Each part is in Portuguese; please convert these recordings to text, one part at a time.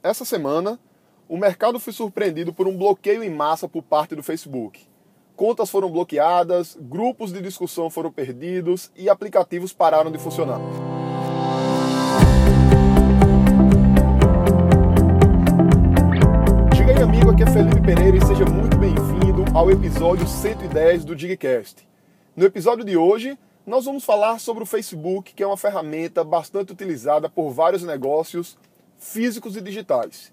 Essa semana, o mercado foi surpreendido por um bloqueio em massa por parte do Facebook. Contas foram bloqueadas, grupos de discussão foram perdidos e aplicativos pararam de funcionar. Diga aí, amigo, aqui é Felipe Pereira e seja muito bem-vindo ao episódio 110 do Digcast. No episódio de hoje, nós vamos falar sobre o Facebook, que é uma ferramenta bastante utilizada por vários negócios físicos e digitais.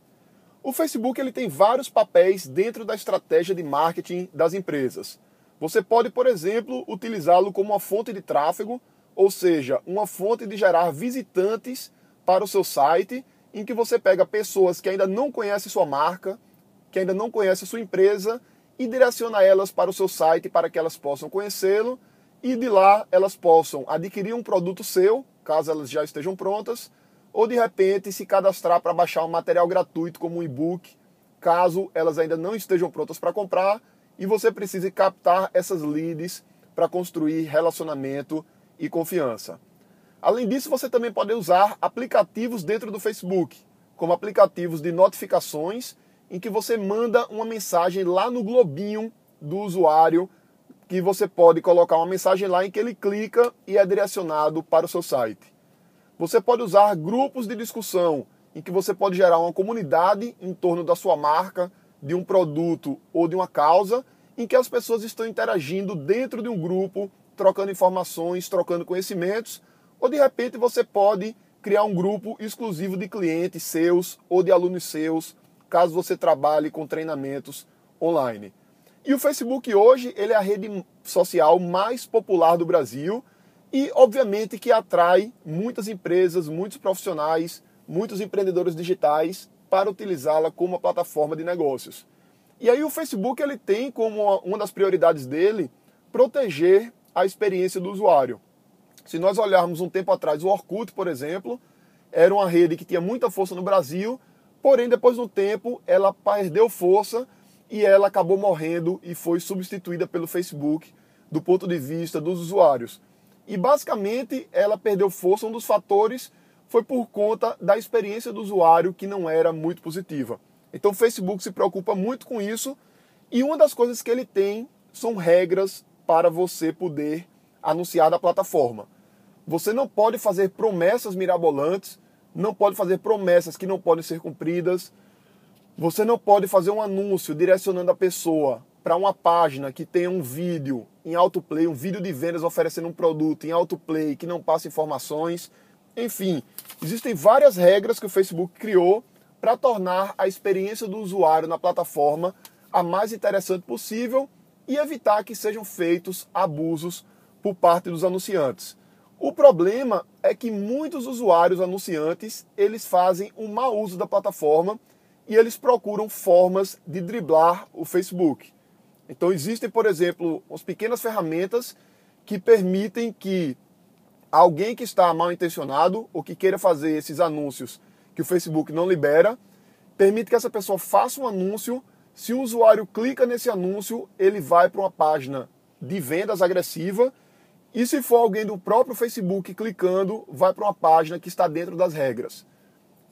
O Facebook ele tem vários papéis dentro da estratégia de marketing das empresas. Você pode, por exemplo, utilizá-lo como uma fonte de tráfego, ou seja, uma fonte de gerar visitantes para o seu site, em que você pega pessoas que ainda não conhecem sua marca, que ainda não conhecem sua empresa e direciona elas para o seu site para que elas possam conhecê-lo e de lá elas possam adquirir um produto seu, caso elas já estejam prontas, ou de repente se cadastrar para baixar um material gratuito como um e-book, caso elas ainda não estejam prontas para comprar e você precise captar essas leads para construir relacionamento e confiança. Além disso, você também pode usar aplicativos dentro do Facebook, como aplicativos de notificações, em que você manda uma mensagem lá no globinho do usuário, que você pode colocar uma mensagem lá em que ele clica e é direcionado para o seu site. Você pode usar grupos de discussão em que você pode gerar uma comunidade em torno da sua marca, de um produto ou de uma causa, em que as pessoas estão interagindo dentro de um grupo, trocando informações, trocando conhecimentos, ou de repente você pode criar um grupo exclusivo de clientes seus ou de alunos seus, caso você trabalhe com treinamentos online. E o Facebook hoje, ele é a rede social mais popular do Brasil e, obviamente, que atrai muitas empresas, muitos profissionais, muitos empreendedores digitais para utilizá-la como uma plataforma de negócios. E aí o Facebook ele tem como uma das prioridades dele proteger a experiência do usuário. Se nós olharmos um tempo atrás, o Orkut, por exemplo, era uma rede que tinha muita força no Brasil, porém depois de um tempo ela perdeu força e ela acabou morrendo e foi substituída pelo Facebook do ponto de vista dos usuários. E basicamente ela perdeu força. Um dos fatores foi por conta da experiência do usuário que não era muito positiva. Então o Facebook se preocupa muito com isso e uma das coisas que ele tem são regras para você poder anunciar da plataforma. Você não pode fazer promessas mirabolantes, não pode fazer promessas que não podem ser cumpridas. Você não pode fazer um anúncio direcionando a pessoa para uma página que tenha um vídeo em autoplay, um vídeo de vendas oferecendo um produto em autoplay que não passa informações. Enfim, existem várias regras que o Facebook criou para tornar a experiência do usuário na plataforma a mais interessante possível e evitar que sejam feitos abusos por parte dos anunciantes. O problema é que muitos usuários anunciantes, eles fazem um mau uso da plataforma e eles procuram formas de driblar o Facebook. Então existem, por exemplo, umas pequenas ferramentas que permitem que alguém que está mal intencionado ou que queira fazer esses anúncios que o Facebook não libera, permite que essa pessoa faça um anúncio. Se o usuário clica nesse anúncio, ele vai para uma página de vendas agressiva. E se for alguém do próprio Facebook clicando, vai para uma página que está dentro das regras.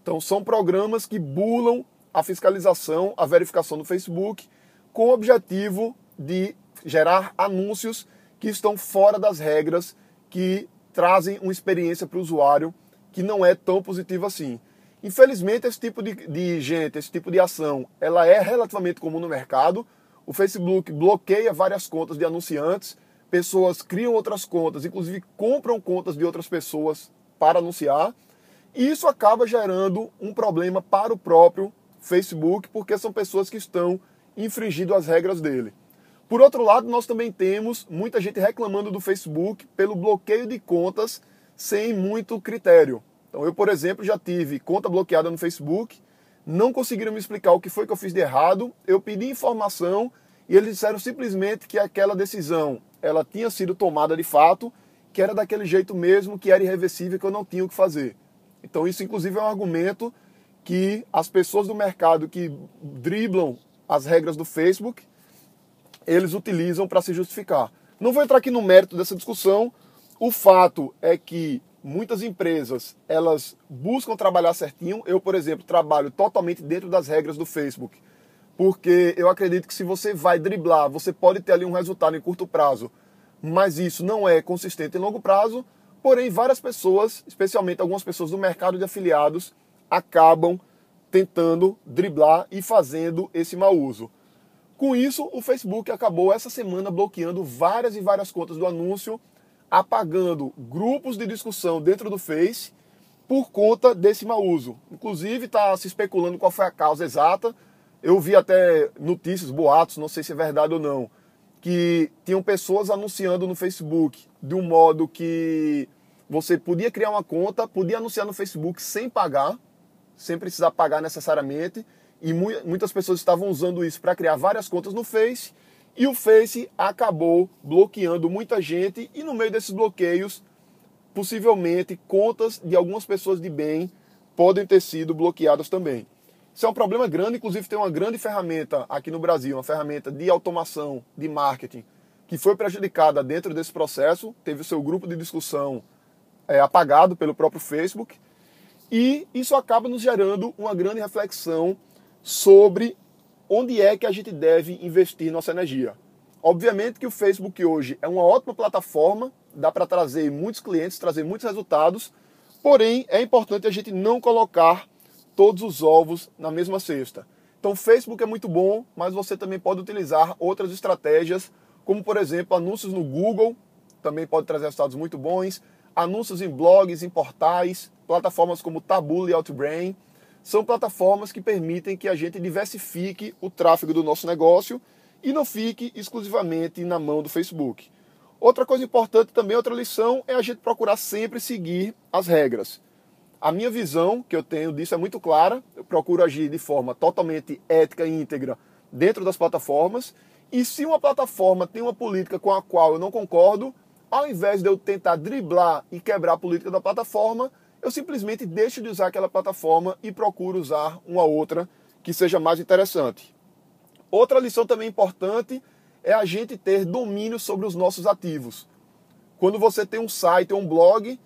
Então são programas que bulam a fiscalização, a verificação do Facebook com o objetivo de gerar anúncios que estão fora das regras, que trazem uma experiência para o usuário que não é tão positiva assim. Infelizmente, esse tipo de, de gente, esse tipo de ação, ela é relativamente comum no mercado. O Facebook bloqueia várias contas de anunciantes, pessoas criam outras contas, inclusive compram contas de outras pessoas para anunciar. E isso acaba gerando um problema para o próprio Facebook, porque são pessoas que estão infringido as regras dele. Por outro lado, nós também temos muita gente reclamando do Facebook pelo bloqueio de contas sem muito critério. Então, eu, por exemplo, já tive conta bloqueada no Facebook, não conseguiram me explicar o que foi que eu fiz de errado, eu pedi informação e eles disseram simplesmente que aquela decisão ela tinha sido tomada de fato, que era daquele jeito mesmo, que era irreversível, que eu não tinha o que fazer. Então, isso, inclusive, é um argumento que as pessoas do mercado que driblam as regras do Facebook, eles utilizam para se justificar. Não vou entrar aqui no mérito dessa discussão. O fato é que muitas empresas elas buscam trabalhar certinho. Eu, por exemplo, trabalho totalmente dentro das regras do Facebook, porque eu acredito que se você vai driblar, você pode ter ali um resultado em curto prazo, mas isso não é consistente em longo prazo. Porém, várias pessoas, especialmente algumas pessoas do mercado de afiliados, acabam tentando driblar e fazendo esse mau uso. Com isso, o Facebook acabou essa semana bloqueando várias e várias contas do anúncio apagando grupos de discussão dentro do Face por conta desse mau uso. Inclusive, está se especulando qual foi a causa exata. Eu vi até notícias, boatos, não sei se é verdade ou não, que tinham pessoas anunciando no Facebook de um modo que você podia criar uma conta, podia anunciar no Facebook sem pagar, sem precisar pagar necessariamente, e muitas pessoas estavam usando isso para criar várias contas no Face. E o Face acabou bloqueando muita gente. E no meio desses bloqueios, possivelmente contas de algumas pessoas de bem podem ter sido bloqueadas também. Isso é um problema grande, inclusive tem uma grande ferramenta aqui no Brasil, uma ferramenta de automação, de marketing, que foi prejudicada dentro desse processo, teve o seu grupo de discussão é, apagado pelo próprio Facebook, e isso acaba nos gerando uma grande reflexão sobre onde é que a gente deve investir nossa energia. Obviamente que o Facebook hoje é uma ótima plataforma, dá para trazer muitos clientes, trazer muitos resultados, porém é importante a gente não colocar todos os ovos na mesma cesta. Então, Facebook é muito bom, mas você também pode utilizar outras estratégias, como por exemplo, anúncios no Google, também pode trazer resultados muito bons, anúncios em blogs, em portais, plataformas como Taboola e Outbrain são plataformas que permitem que a gente diversifique o tráfego do nosso negócio e não fique exclusivamente na mão do Facebook. Outra coisa importante também, outra lição, é a gente procurar sempre seguir as regras. A minha visão que eu tenho disso é muito clara. Eu procuro agir de forma totalmente ética e íntegra dentro das plataformas. E se uma plataforma tem uma política com a qual eu não concordo, ao invés de eu tentar driblar e quebrar a política da plataforma, eu simplesmente deixo de usar aquela plataforma e procuro usar uma outra que seja mais interessante. Outra lição também importante é a gente ter domínio sobre os nossos ativos. Quando você tem um site ou um blog,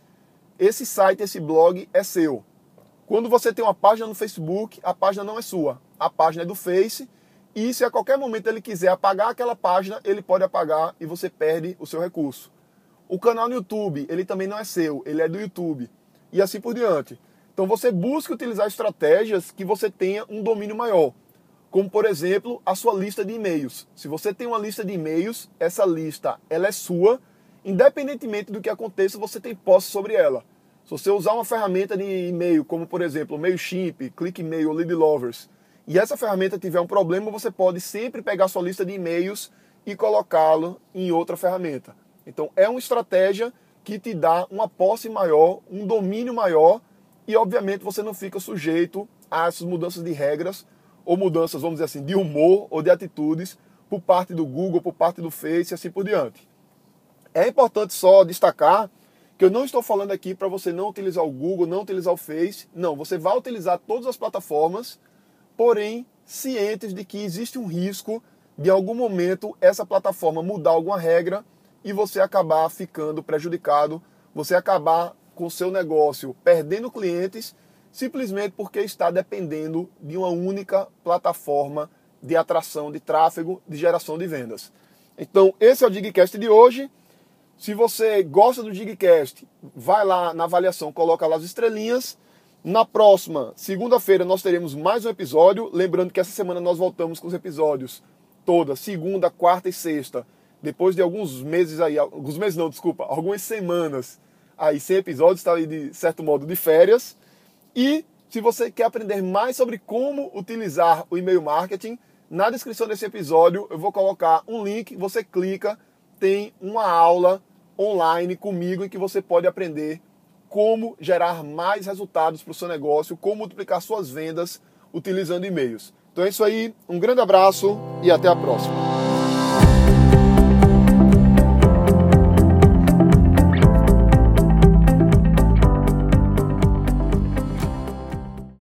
esse site, esse blog é seu. Quando você tem uma página no Facebook, a página não é sua, a página é do Face. E se a qualquer momento ele quiser apagar aquela página, ele pode apagar e você perde o seu recurso. O canal no YouTube, ele também não é seu, ele é do YouTube e assim por diante. Então você busca utilizar estratégias que você tenha um domínio maior. Como por exemplo, a sua lista de e-mails. Se você tem uma lista de e-mails, essa lista ela é sua, independentemente do que aconteça, você tem posse sobre ela. Se você usar uma ferramenta de e-mail, como por exemplo o MailChimp, ClickMail ou LeadLovers, e essa ferramenta tiver um problema, você pode sempre pegar sua lista de e-mails e colocá-lo em outra ferramenta. Então é uma estratégia que te dá uma posse maior, um domínio maior e, obviamente, você não fica sujeito a essas mudanças de regras ou mudanças, vamos dizer assim, de humor ou de atitudes por parte do Google, por parte do Face e assim por diante. É importante só destacar que eu não estou falando aqui para você não utilizar o Google, não utilizar o Face. Não, você vai utilizar todas as plataformas, porém cientes de que existe um risco de em algum momento essa plataforma mudar alguma regra e você acabar ficando prejudicado, você acabar com seu negócio perdendo clientes simplesmente porque está dependendo de uma única plataforma de atração de tráfego, de geração de vendas. Então, esse é o Digcast de hoje. Se você gosta do Digcast, vai lá na avaliação, coloca lá as estrelinhas. Na próxima segunda-feira nós teremos mais um episódio. Lembrando que essa semana nós voltamos com os episódios toda, segunda, quarta e sexta depois de alguns meses aí, alguns meses não, desculpa, algumas semanas aí sem episódios, está aí de certo modo de férias. E se você quer aprender mais sobre como utilizar o e-mail marketing, na descrição desse episódio eu vou colocar um link, você clica, tem uma aula online comigo em que você pode aprender como gerar mais resultados para o seu negócio, como multiplicar suas vendas utilizando e-mails. Então é isso aí, um grande abraço e até a próxima.